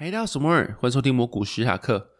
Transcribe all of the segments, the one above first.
嘿，大家好，我是摩尔，欢迎收听摩股史塔克。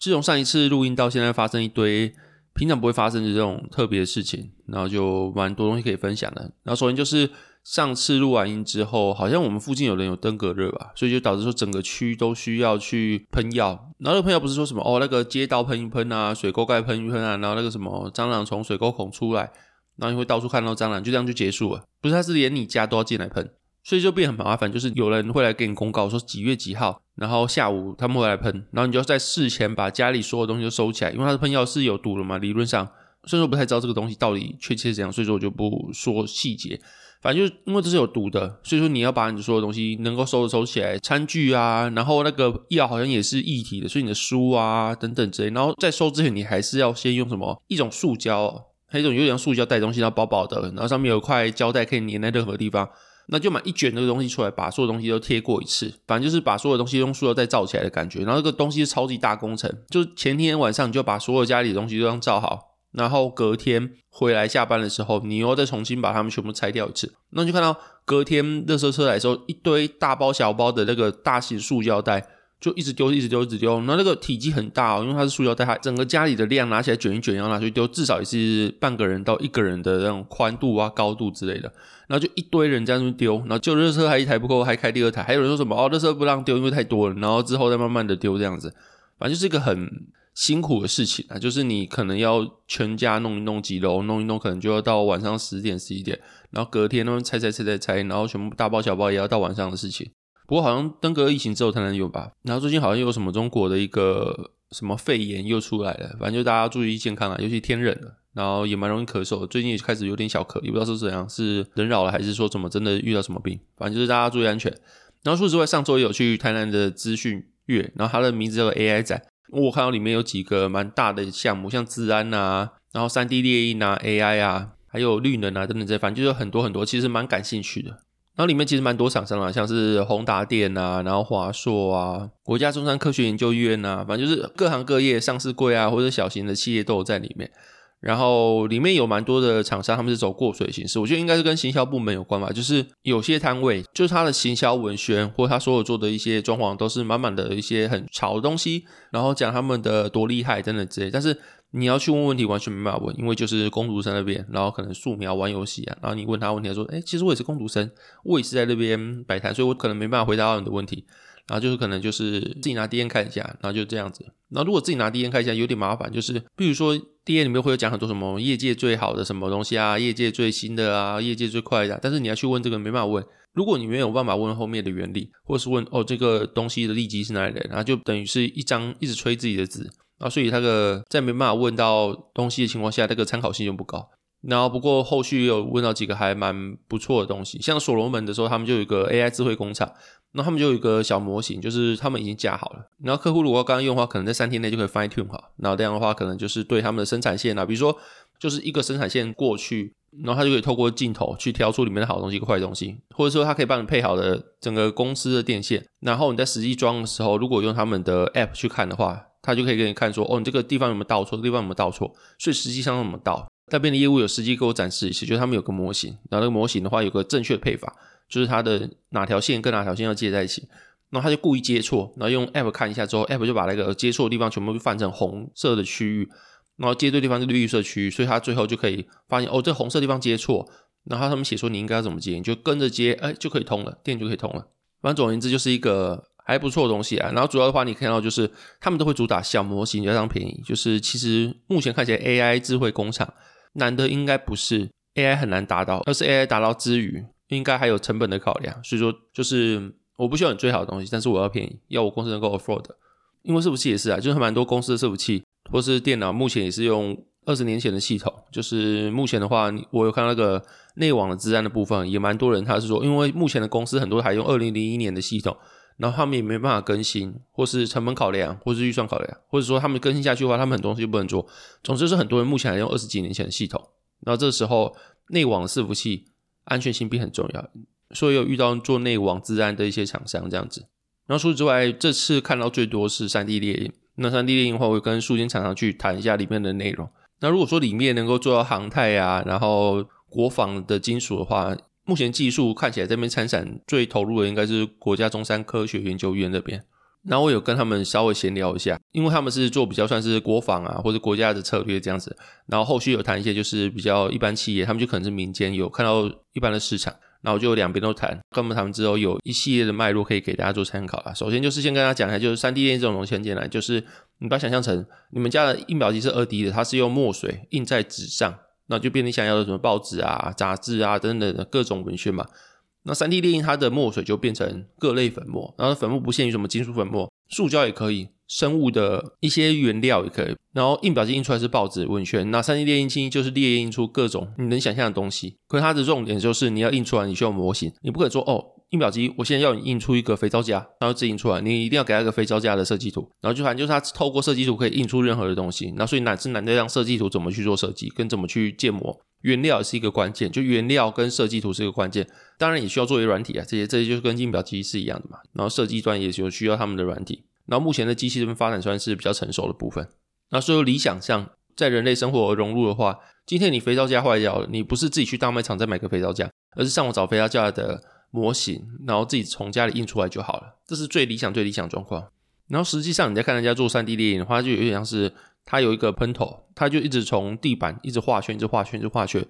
自从上一次录音到现在，发生一堆平常不会发生的这种特别的事情，然后就蛮多东西可以分享的。然后首先就是上次录完音之后，好像我们附近有人有登革热吧，所以就导致说整个区都需要去喷药。然后那个喷药不是说什么哦，那个街道喷一喷啊，水沟盖喷一喷啊，然后那个什么蟑螂从水沟孔出来，然后你会到处看到蟑螂，就这样就结束了。不是，它是连你家都要进来喷。所以就变很麻烦，就是有人会来给你公告说几月几号，然后下午他们会来喷，然后你就要在事前把家里所有东西都收起来，因为它的喷药是有毒的嘛。理论上，虽然说不太知道这个东西到底确切是怎样，所以说我就不说细节。反正就是因为这是有毒的，所以说你要把你的所有东西能够收的收起来，餐具啊，然后那个药好像也是液体的，所以你的书啊等等之类，然后在收之前你还是要先用什么一种塑胶，还有一种有点塑胶袋东西，然后薄薄的，然后上面有块胶带可以粘在任何地方。那就买一卷那个东西出来，把所有东西都贴过一次，反正就是把所有东西用塑料袋罩起来的感觉。然后这个东西是超级大工程，就是前天晚上你就把所有家里的东西都这样罩好，然后隔天回来下班的时候，你又再重新把它们全部拆掉一次。那你就看到隔天垃圾车来的时候，一堆大包小包的那个大型塑胶袋。就一直丢，一直丢，一直丢。然后那个体积很大哦，因为它是塑胶袋，它整个家里的量拿起来卷一卷，然后拿去丢，至少也是半个人到一个人的那种宽度啊、高度之类的。然后就一堆人在那边丢，然后就热车还一台不够，还开第二台。还有人说什么哦，热车不让丢，因为太多了。然后之后再慢慢的丢这样子，反正就是一个很辛苦的事情啊。就是你可能要全家弄一弄几楼，弄一弄，可能就要到晚上十点十一点，然后隔天那边拆拆拆拆拆，然后全部大包小包也要到晚上的事情。不过好像登革疫情之后才能有吧，然后最近好像又有什么中国的一个什么肺炎又出来了，反正就大家注意健康啊，尤其天冷了，然后也蛮容易咳嗽，最近也开始有点小咳，也不知道是怎样，是人扰了还是说怎么真的遇到什么病，反正就是大家注意安全。然后除此之外，上周也有去台南的资讯月，然后它的名字叫做 AI 展，我看到里面有几个蛮大的项目，像治安啊，然后 3D 列印啊，AI 啊，还有绿能啊等等这些，反正就是很多很多，其实蛮感兴趣的。然后里面其实蛮多厂商啦，像是宏达电啊，然后华硕啊，国家中山科学研究院啊，反正就是各行各业上市柜啊，或者小型的企业都有在里面。然后里面有蛮多的厂商，他们是走过水形式，我觉得应该是跟行销部门有关吧。就是有些摊位，就是他的行销文宣或他所有做的一些装潢，都是满满的一些很潮的东西，然后讲他们的多厉害等等之类。但是你要去问问题，完全没办法问，因为就是工读生那边，然后可能素描玩游戏啊，然后你问他问题，他说：“哎，其实我也是工读生，我也是在那边摆摊，所以我可能没办法回答到你的问题。”然后就是可能就是自己拿 D N 看一下，然后就这样子。然后如果自己拿 D N 看一下有点麻烦，就是比如说 D N 里面会有讲很多什么业界最好的什么东西啊，业界最新的啊，业界最快的啊，但是你要去问这个没办法问。如果你没有办法问后面的原理，或者是问哦这个东西的利基是哪里的，然后就等于是一张一直吹自己的纸。啊，所以那个在没办法问到东西的情况下，那个参考性就不高。然后不过后续有问到几个还蛮不错的东西，像所罗门的时候，他们就有一个 AI 智慧工厂，那他们就有一个小模型，就是他们已经架好了。然后客户如果刚刚用的话，可能在三天内就可以 fine tune 好。然后这样的话，可能就是对他们的生产线啊，比如说就是一个生产线过去，然后他就可以透过镜头去挑出里面的好东西跟坏东西，或者说他可以帮你配好的整个公司的电线。然后你在实际装的时候，如果用他们的 app 去看的话。他就可以给你看说，哦，你这个地方有没有倒错？这个地方有没有倒错？所以实际上怎么倒？那边的业务有实际给我展示一次，就是他们有个模型，然后那个模型的话有个正确的配法，就是它的哪条线跟哪条线要接在一起，然后他就故意接错，然后用 app 看一下之后，app 就把那个接错的地方全部换成红色的区域，然后接对地方是绿色区域，所以他最后就可以发现，哦，这红色地方接错，然后他们写说你应该要怎么接，你就跟着接，哎，就可以通了，电就可以通了。反正总而言之就是一个。还不错的东西啊，然后主要的话，你看到就是他们都会主打小模型，非常便宜。就是其实目前看起来，AI 智慧工厂难的应该不是 AI 很难达到，而是 AI 达到之余，应该还有成本的考量。所以说，就是我不需要你最好的东西，但是我要便宜，要我公司能够 afford。因为伺服器也是啊，就是蛮多公司的伺服器或是电脑，目前也是用二十年前的系统。就是目前的话，我有看那个内网的资安的部分，也蛮多人他是说，因为目前的公司很多还用二零零一年的系统。然后他们也没办法更新，或是成本考量，或是预算考量，或者说他们更新下去的话，他们很多东西就不能做。总之是很多人目前还用二十几年前的系统，然后这时候内网伺服器安全性并很重要，所以有遇到做内网资安的一些厂商这样子。然后除此之外，这次看到最多是三 D 列印。那三 D 列印的话，我会跟数间厂商去谈一下里面的内容。那如果说里面能够做到航太啊，然后国防的金属的话，目前技术看起来这边参展最投入的应该是国家中山科学研究院这边。然后我有跟他们稍微闲聊一下，因为他们是做比较算是国防啊或者国家的策略这样子。然后后续有谈一些就是比较一般企业，他们就可能是民间有看到一般的市场，然后就两边都谈。跟他们谈之后，有一系列的脉络可以给大家做参考啊。首先就是先跟大家讲一下，就是 3D 列印这种东西很简单，就是你把它想象成你们家的印表机是 2D 的，它是用墨水印在纸上。那就变你想要的什么报纸啊、杂志啊等等的各种文宣嘛。那三 D 列印它的墨水就变成各类粉末，然后粉末不限于什么金属粉末，塑胶也可以，生物的一些原料也可以。然后印表机印出来是报纸文宣，那三 D 列印机就是列印出各种你能想象的东西。可是它的重点就是你要印出来，你需要模型，你不可以说哦。印表机，我现在要你印出一个肥皂架，然后自印出来，你一定要给他一个肥皂架的设计图，然后就反正就是他透过设计图可以印出任何的东西，那所以难是难在让设计图怎么去做设计，跟怎么去建模，原料也是一个关键，就原料跟设计图是一个关键，当然也需要做一些软体啊，这些这些就是跟印表机是一样的嘛，然后设计端也有需要他们的软体，然后目前的机器这边发展算是比较成熟的部分，那所以理想上在人类生活融入的话，今天你肥皂架坏掉了，你不是自己去大卖场再买个肥皂架，而是上网找肥皂架的。模型，然后自己从家里印出来就好了，这是最理想、最理想状况。然后实际上你在看人家做 3D 列印的话，就有点像是他有一个喷头，他就一直从地板一直画圈，一直画圈，一直画圈。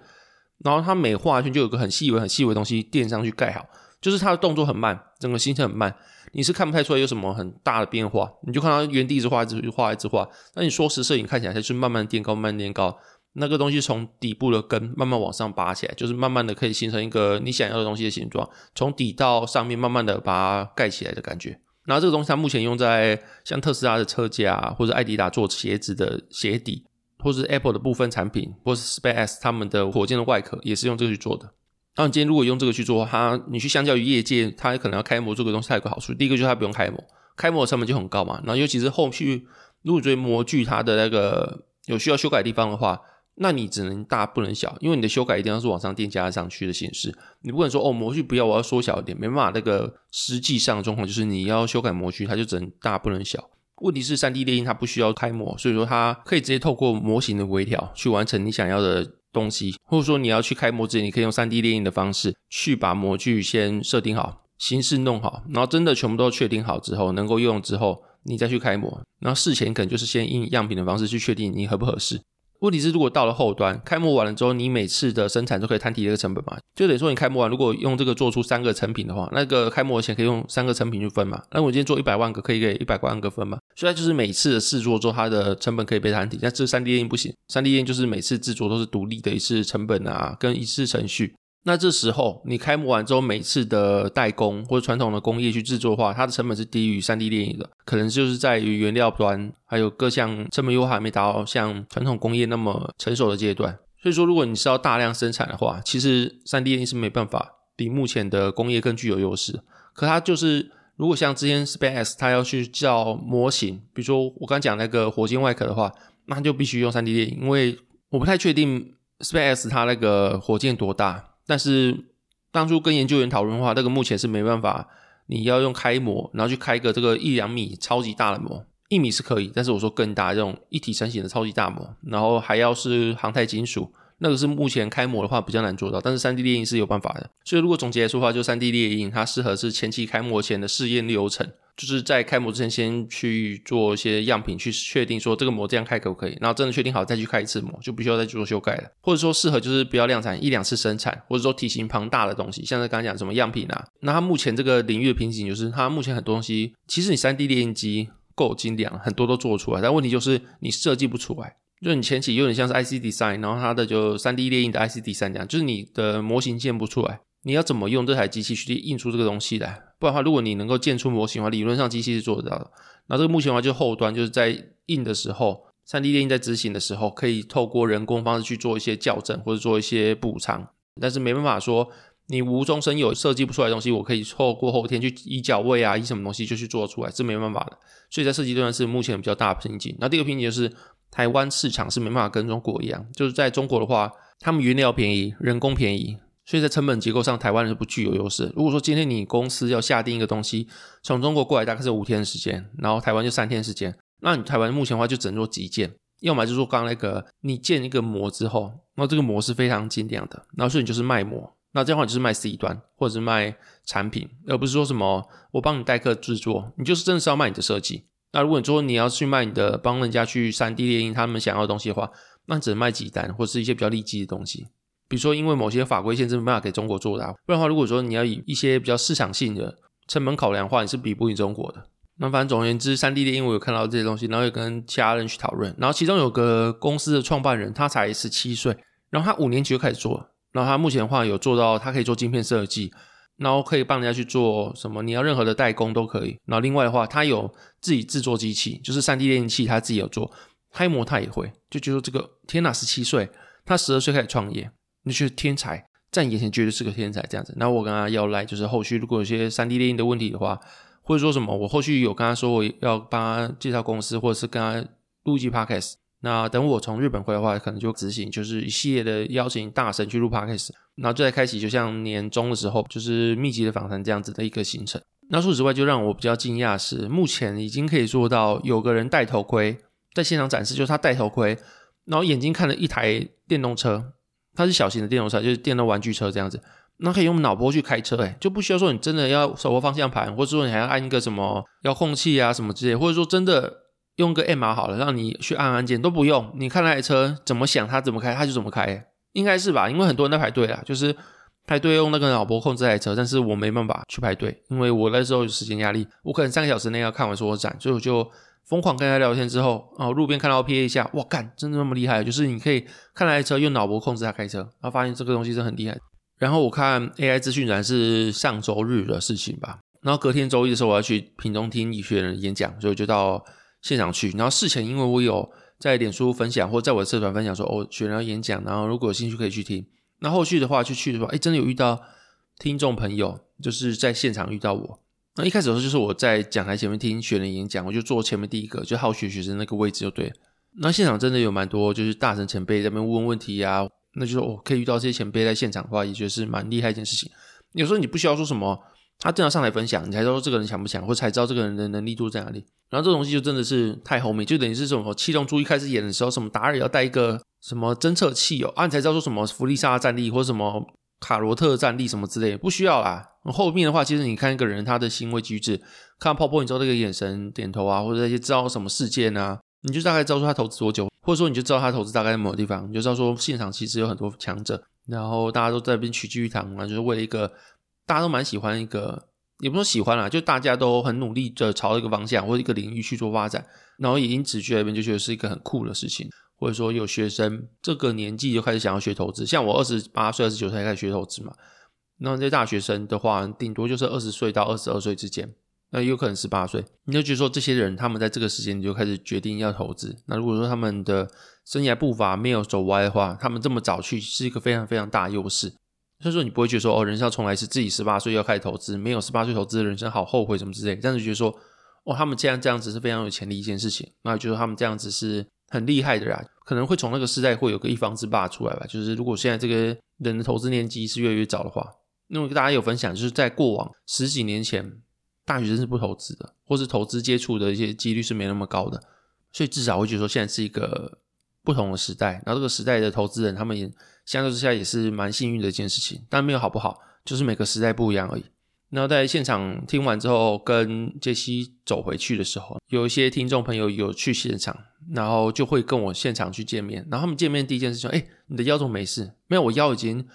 然后他每画圈就有个很细微、很细微的东西垫上去盖好，就是他的动作很慢，整个行程很慢，你是看不太出来有什么很大的变化，你就看到原地一直画、一直画、一直画。那你说实摄影看起来就是慢慢垫高、慢慢垫高。那个东西从底部的根慢慢往上拔起来，就是慢慢的可以形成一个你想要的东西的形状，从底到上面慢慢的把它盖起来的感觉。然后这个东西它目前用在像特斯拉的车架，或者艾迪达做鞋子的鞋底，或是 Apple 的部分产品，或是 SpaceX 他们的火箭的外壳也是用这个去做的。那你今天如果用这个去做，它你去相较于业界，它可能要开模这个东西，它有个好处，第一个就是它不用开模，开模的成本就很高嘛。然后尤其是后续如果觉得模具它的那个有需要修改地方的话。那你只能大不能小，因为你的修改一定要是往上垫加上去的形式，你不可能说哦模具不要，我要缩小一点，没办法。那个实际上的状况就是你要修改模具，它就只能大不能小。问题是 3D 列印它不需要开模，所以说它可以直接透过模型的微调去完成你想要的东西，或者说你要去开模之前，你可以用 3D 列印的方式去把模具先设定好，形式弄好，然后真的全部都确定好之后，能够用之后，你再去开模。然后事前可能就是先印样品的方式去确定你合不合适。问题是，如果到了后端开模完了之后，你每次的生产都可以摊提这个成本嘛？就等于说，你开模完，如果用这个做出三个成品的话，那个开模的钱可以用三个成品去分嘛？那我今天做一百万个，可以给一百万个分嘛？所以它就是每次的试做之后，它的成本可以被摊提。但这 3D 列印不行，3D 列印就是每次制作都是独立的一次成本啊，跟一次程序。那这时候你开模完之后，每次的代工或者传统的工业去制作的话，它的成本是低于 3D 电影的，可能就是在于原料端还有各项成本优化还没达到像传统工业那么成熟的阶段。所以说，如果你是要大量生产的话，其实 3D 电影是没办法比目前的工业更具有优势。可它就是，如果像之前 SpaceX 它要去造模型，比如说我刚讲那个火箭外壳的话，那就必须用 3D 电影，因为我不太确定 SpaceX 它那个火箭多大。但是当初跟研究员讨论的话，这个目前是没办法。你要用开模，然后去开个这个一两米超级大的模，一米是可以，但是我说更大这种一体成型的超级大模，然后还要是航太金属，那个是目前开模的话比较难做到。但是 3D 列印是有办法的。所以如果总结来说的话，就 3D 列印它适合是前期开模前的试验流程。就是在开模之前，先去做一些样品，去确定说这个模这样开可不可以，然后真的确定好再去开一次模，就不需要再去做修改了。或者说适合就是不要量产一两次生产，或者说体型庞大的东西，像是刚才讲什么样品啊。那它目前这个领域的瓶颈就是，它目前很多东西其实你 3D 列印机够精良，很多都做出来，但问题就是你设计不出来。就你前期有点像是 IC Design，然后它的就 3D 列印的 IC Design 这样，就是你的模型建不出来。你要怎么用这台机器去印出这个东西来？不然的话，如果你能够建出模型的话，理论上机器是做得到的。那这个目前的话，就后端就是在印的时候，3D 列印在执行的时候，可以透过人工方式去做一些校正或者做一些补偿。但是没办法说你无中生有设计不出来的东西，我可以错过后天去移脚位啊，移什么东西就去做出来，是没办法的。所以在设计端是目前比较大的瓶颈。那第二个瓶颈就是台湾市场是没办法跟中国一样，就是在中国的话，他们原料便宜，人工便宜，所以在成本结构上台湾人是不具有优势。如果说今天你公司要下定一个东西从中国过来，大概是五天的时间，然后台湾就三天时间，那你台湾目前的话就只能做几件。要么就是说刚那个，你建一个模之后，那这个模是非常精良的，然后所以你就是卖模，那这样的话就是卖 C 端或者是卖产品，而不是说什么我帮你代客制作，你就是真的是要卖你的设计。那如果你说你要去卖你的，帮人家去 3D 列印他们想要的东西的话，那只能卖几单或是一些比较利基的东西，比如说因为某些法规限制没办法给中国做的，不然的话如果说你要以一些比较市场性的成本考量的话，你是比不赢中国的。那反正总而言之，3D 列印我有看到这些东西，然后也跟其他人去讨论。然后其中有个公司的创办人，他才十七岁，然后他五年级就开始做，然后他目前的话有做到，他可以做晶片设计，然后可以帮人家去做什么，你要任何的代工都可以。然后另外的话，他有自己制作机器，就是 3D 列印器，他自己有做，开模他也会，就觉得这个天哪，十七岁，他十二岁开始创业，你觉得天才，在眼前绝对是个天才这样子。然后我跟他要来，就是后续如果有些 3D 列印的问题的话。或者说什么，我后续有跟他说我要帮他介绍公司，或者是跟他录一 podcast。那等我从日本回来的话，可能就执行，就是一系列的邀请大神去录 podcast，然后就在开启，就像年终的时候，就是密集的访谈这样子的一个行程。那除此之外，就让我比较惊讶是，目前已经可以做到有个人戴头盔在现场展示，就是他戴头盔，然后眼睛看了一台电动车，它是小型的电动车，就是电动玩具车这样子。那可以用脑波去开车，诶，就不需要说你真的要手握方向盘，或者说你还要按一个什么遥控器啊什么之类，或者说真的用个 M 好了，让你去按按键都不用，你看那台车怎么想它怎么开，它就怎么开，应该是吧？因为很多人在排队啊，就是排队用那个脑波控制台车，但是我没办法去排队，因为我那时候有时间压力，我可能三个小时内要看完所有展，所以我就疯狂跟他聊天之后，哦，路边看到瞥一下，哇干，真的那么厉害？就是你可以看那台车用脑波控制它开车，然后发现这个东西真的很厉害。然后我看 AI 资讯展是上周日的事情吧，然后隔天周一的时候我要去屏东听医学人演讲，所以我就到现场去。然后事前因为我有在脸书分享或在我的社团分享说哦，学人演讲，然后如果有兴趣可以去听。那后续的话就去的话，哎，真的有遇到听众朋友，就是在现场遇到我。那一开始的时候就是我在讲台前面听学人演讲，我就坐前面第一个，就好学学生那个位置就对。那现场真的有蛮多就是大神前辈在那边问问题呀、啊。那就是我可以遇到这些前辈在现场的话，也觉得是蛮厉害一件事情。有时候你不需要说什么，他正要上来分享，你才知道这个人强不强，或才知道这个人的能力度在哪里。然后这东西就真的是太后面，就等于是什么七龙珠一开始演的时候，什么达尔要带一个什么侦测器哦，啊，你才知道说什么弗利萨战力或什么卡罗特战力什么之类，不需要啦。后面的话，其实你看一个人他的行为举止，看泡泡，你知道这个眼神点头啊，或者那些知道什么事件啊，你就大概知道说他投资多久。或者说你就知道他投资大概在某个地方，你就知道说现场其实有很多强者，然后大家都在那边齐聚一堂啊，就是为了一个大家都蛮喜欢一个，也不说喜欢啦，就大家都很努力的朝一个方向或者一个领域去做发展，然后也因此去那边就觉得是一个很酷的事情。或者说有学生这个年纪就开始想要学投资，像我二十八岁、二十九岁开始学投资嘛，那这些大学生的话，顶多就是二十岁到二十二岁之间。那有可能十八岁，你就觉得说这些人他们在这个时间就开始决定要投资。那如果说他们的生涯步伐没有走歪的话，他们这么早去是一个非常非常大优势。所以说你不会觉得说哦，人生要重来是自己十八岁要开始投资，没有十八岁投资的人生好后悔什么之类。但是觉得说哦，他们既然这样子是非常有潜力一件事情，那就说他们这样子是很厉害的啦，可能会从那个时代会有个一方之霸出来吧。就是如果现在这个人的投资年纪是越来越早的话，那么跟大家有分享，就是在过往十几年前。大学生是不投资的，或是投资接触的一些几率是没那么高的，所以至少会觉得说现在是一个不同的时代。然后这个时代的投资人，他们也相对之下也是蛮幸运的一件事情。但没有好不好，就是每个时代不一样而已。然后在现场听完之后，跟杰西走回去的时候，有一些听众朋友有去现场，然后就会跟我现场去见面。然后他们见面第一件事情，哎，你的腰怎么没事？没有，我腰已经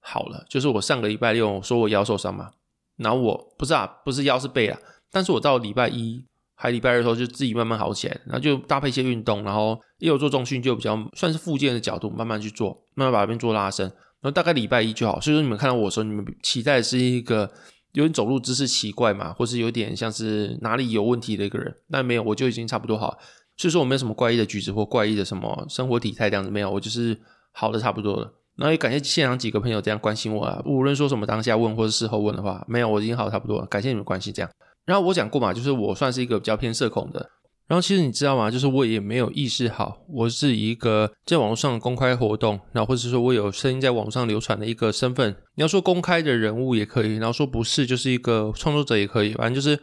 好了。就是我上个礼拜六说我腰受伤嘛。然后我不是啊，不是腰是背啊，但是我到礼拜一还礼拜二的时候就自己慢慢好起来，然后就搭配一些运动，然后也有做重训，就比较算是复健的角度慢慢去做，慢慢把这边做拉伸，然后大概礼拜一就好。所以说你们看到我的时候，你们期待是一个有点走路姿势奇怪嘛，或是有点像是哪里有问题的一个人，但没有，我就已经差不多好。所以说我没有什么怪异的举止或怪异的什么生活体态这样子没有，我就是好的差不多了。然后也感谢现场几个朋友这样关心我啊，无论说什么当下问或者事后问的话，没有，我已经好差不多了，感谢你们关心这样。然后我讲过嘛，就是我算是一个比较偏社恐的。然后其实你知道吗？就是我也没有意识好，我是一个在网络上公开活动，然后或者是说我有声音在网上流传的一个身份。你要说公开的人物也可以，然后说不是，就是一个创作者也可以，反正就是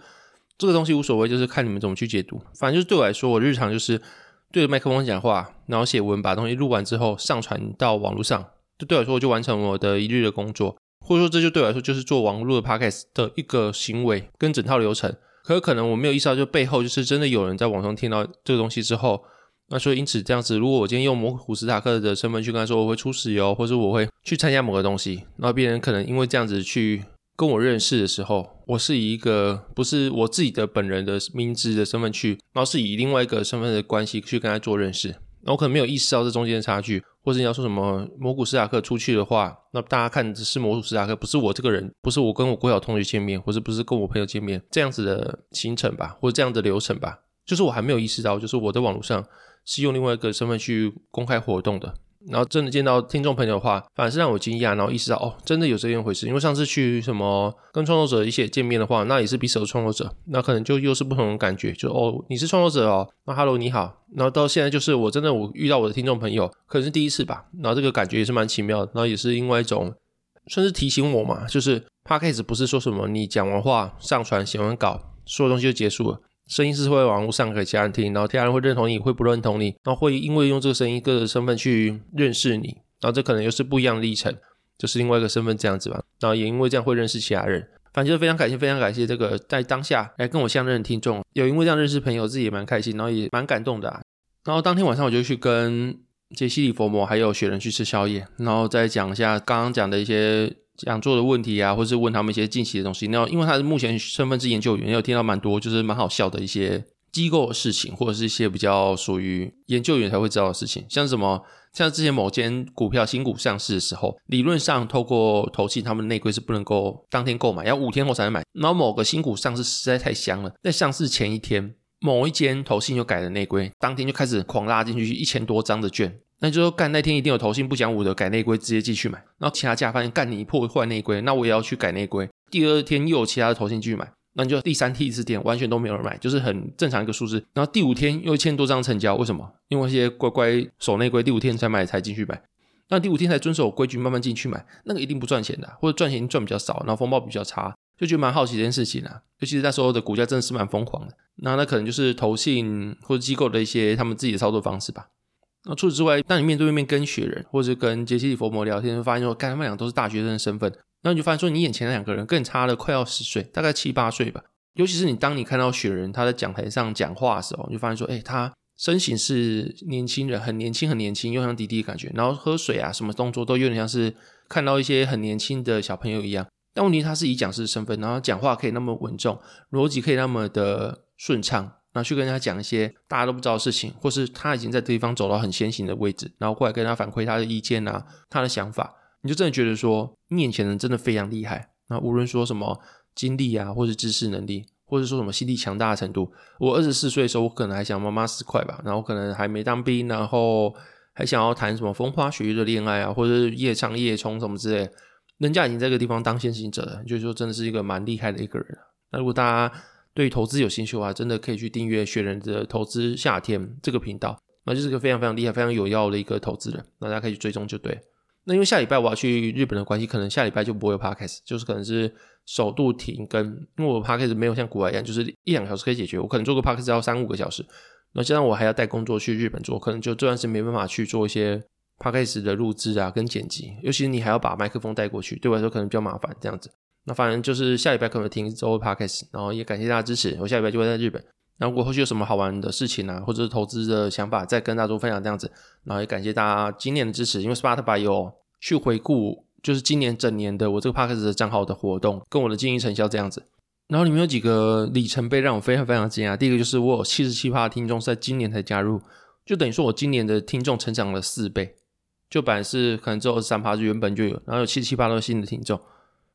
这个东西无所谓，就是看你们怎么去解读。反正就是对我来说，我日常就是对着麦克风讲话，然后写文，把东西录完之后上传到网络上，就对我来说，我就完成我的一日的工作，或者说这就对我来说就是做网络的 podcast 的一个行为跟整套流程。可可能我没有意识到，就背后就是真的有人在网上听到这个东西之后，那所以因此这样子，如果我今天用魔苦史塔克的身份去跟他说我会出石油，或者我会去参加某个东西，那别人可能因为这样子去跟我认识的时候，我是以一个不是我自己的本人的名字的身份去，然后是以另外一个身份的关系去跟他做认识。那我可能没有意识到这中间的差距，或者你要说什么蘑菇斯塔克出去的话，那大家看是蘑菇斯塔克，不是我这个人，不是我跟我国小同学见面，或者不是跟我朋友见面这样子的行程吧，或者这样的流程吧，就是我还没有意识到，就是我在网络上是用另外一个身份去公开活动的。然后真的见到听众朋友的话，反而是让我惊讶，然后意识到哦，真的有这样回事。因为上次去什么跟创作者一起见面的话，那也是彼此的创作者，那可能就又是不同的感觉。就哦，你是创作者哦，那 Hello 你好。然后到现在就是我真的我遇到我的听众朋友，可能是第一次吧。然后这个感觉也是蛮奇妙的。然后也是另外一种，算是提醒我嘛，就是 Podcast 不是说什么你讲完话上传写完稿，所有东西就结束了。声音是会网络上给其他人听，然后其他人会认同你，会不认同你，然后会因为用这个声音、各个身份去认识你，然后这可能又是不一样的历程，就是另外一个身份这样子吧。然后也因为这样会认识其他人，反正就非常感谢，非常感谢这个在当下来跟我相认的听众，有因为这样认识朋友，自己也蛮开心，然后也蛮感动的啊。然后当天晚上我就去跟杰西里佛摩还有雪人去吃宵夜，然后再讲一下刚刚讲的一些。想做的问题啊，或是问他们一些近期的东西。那因为他是目前身份是研究员，也有听到蛮多就是蛮好笑的一些机构的事情，或者是一些比较属于研究员才会知道的事情。像什么，像之前某间股票新股上市的时候，理论上透过投信，他们内规是不能够当天购买，要五天后才能买。然后某个新股上市实在太香了，在上市前一天，某一间投信就改了内规，当天就开始狂拉进去一千多张的券。那就说干那天一定有投信不讲武德改内规，直接继续买。然后其他家发现干你破坏内规，那我也要去改内规。第二天又有其他的投信继续买，那就第三第四天完全都没有人买，就是很正常一个数字。然后第五天又一千多张成交，为什么？因为一些乖乖守内规，第五天才买才进去买。那第五天才遵守规矩慢慢进去买，那个一定不赚钱的，或者赚钱赚比较少，然后风暴比较差，就觉得蛮好奇这件事情啊。尤其是那时候的股价真的是蛮疯狂的，那那可能就是投信或者机构的一些他们自己的操作方式吧。那除此之外，当你面对面跟雪人或者跟杰西里佛摩聊天，就发现说，干他们俩都是大学生的身份，那你就发现说，你眼前的两个人更差了快要十岁，大概七八岁吧。尤其是你当你看到雪人他在讲台上讲话的时候，你就发现说，哎、他身形是年轻人，很年轻，很年轻，又像弟弟的感觉。然后喝水啊，什么动作都有点像是看到一些很年轻的小朋友一样。但问题他是以讲师的身份，然后讲话可以那么稳重，逻辑可以那么的顺畅。然后去跟他讲一些大家都不知道的事情，或是他已经在对方走到很先行的位置，然后过来跟他反馈他的意见啊，他的想法，你就真的觉得说，你眼前人真的非常厉害。那无论说什么经历啊，或是知识能力，或者说什么心力强大的程度，我二十四岁的时候，我可能还想妈妈死快吧，然后可能还没当兵，然后还想要谈什么风花雪月的恋爱啊，或者是夜唱夜冲什么之类，人家已经在这个地方当先行者了，就是说真的是一个蛮厉害的一个人。那如果大家，对于投资有兴趣的话，真的可以去订阅雪人的投资夏天这个频道，那就是个非常非常厉害、非常有料的一个投资人，那大家可以去追踪就对。那因为下礼拜我要去日本的关系，可能下礼拜就不会有 podcast，就是可能是首度停更，因为我 podcast 没有像国外一样，就是一两个小时可以解决，我可能做个 podcast 要三五个小时，那加上我还要带工作去日本做，可能就这段时间没办法去做一些 podcast 的录制啊跟剪辑，尤其是你还要把麦克风带过去，对我来说可能比较麻烦这样子。那反正就是下礼拜可能听周二 podcast，然后也感谢大家支持。我下礼拜就会在日本，那如果后续有什么好玩的事情啊，或者是投资的想法，再跟大家分享这样子。然后也感谢大家今年的支持，因为 Spotify 有去回顾，就是今年整年的我这个 podcast 的账号的活动跟我的经营成效这样子。然后里面有几个里程碑让我非常非常惊讶。第一个就是我有七十七趴的听众是在今年才加入，就等于说我今年的听众成长了四倍，就本来是可能只有二十三趴是原本就有，然后有七十七趴都是新的听众。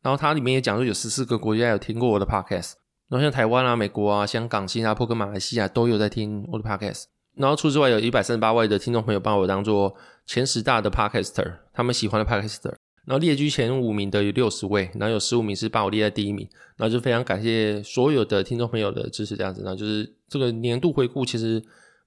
然后它里面也讲说，有十四个国家有听过我的 podcast，然后像台湾啊、美国啊、香港、新加坡跟马来西亚都有在听我的 podcast。然后除此之外，有一百三十八位的听众朋友把我当做前十大的 Podcaster，他们喜欢的 Podcaster。然后列居前五名的有六十位，然后有十五名是把我列在第一名。然后就非常感谢所有的听众朋友的支持，这样子。然后就是这个年度回顾其实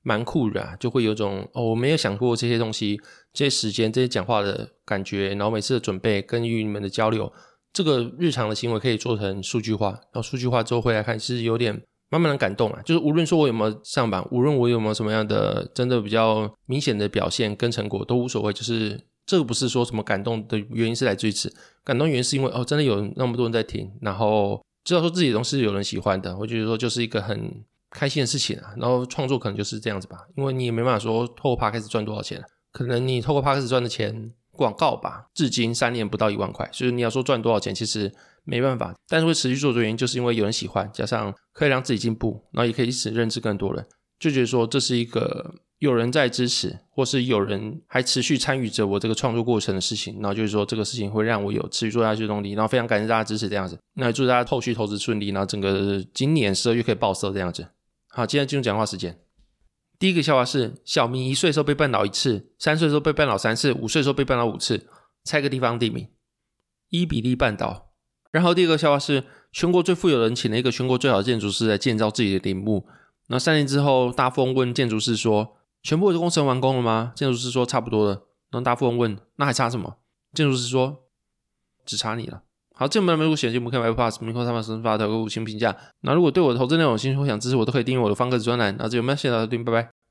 蛮酷的啊，就会有种哦，我没有想过这些东西、这些时间、这些讲话的感觉，然后每次的准备跟与你们的交流，这个日常的行为可以做成数据化。然后数据化之后回来看，其实有点。慢慢的感动啊，就是无论说我有没有上榜，无论我有没有什么样的真的比较明显的表现跟成果都无所谓，就是这个不是说什么感动的原因是来自于此，感动原因是因为哦真的有那么多人在听，然后知道说自己的东西有人喜欢的，我觉得说就是一个很开心的事情啊。然后创作可能就是这样子吧，因为你也没办法说透过 p 开始赚多少钱，可能你透过 p 开始赚的钱广告吧，至今三年不到一万块，所以你要说赚多少钱，其实。没办法，但是会持续做的原因，就是因为有人喜欢，加上可以让自己进步，然后也可以一起认识更多人，就觉得说这是一个有人在支持，或是有人还持续参与着我这个创作过程的事情，然后就是说这个事情会让我有持续做下去的动力，然后非常感谢大家支持这样子，那祝大家后续投资顺利，然后整个今年十二月可以爆色这样子。好，今天进入讲话时间。第一个笑话是小明一岁时候被绊倒一次，三岁时候被绊倒三次，五岁时候被绊倒五次，猜个地方地名，伊比利半岛。然后第二个笑话是，全国最富有的人请了一个全国最好的建筑师来建造自己的陵墓。那三年之后，大富翁问建筑师说：“全部的工程完工了吗？”建筑师说：“差不多了。”然后大富翁问：“那还差什么？”建筑师说：“只差你了。”好，这门没入选节目，可以买 Plus，明后他们生发的五星评价。那如果对我的投资内容有兴趣，或想支持我，都可以订阅我的方格子专栏。那这有没有？谢谢大家收听，拜拜。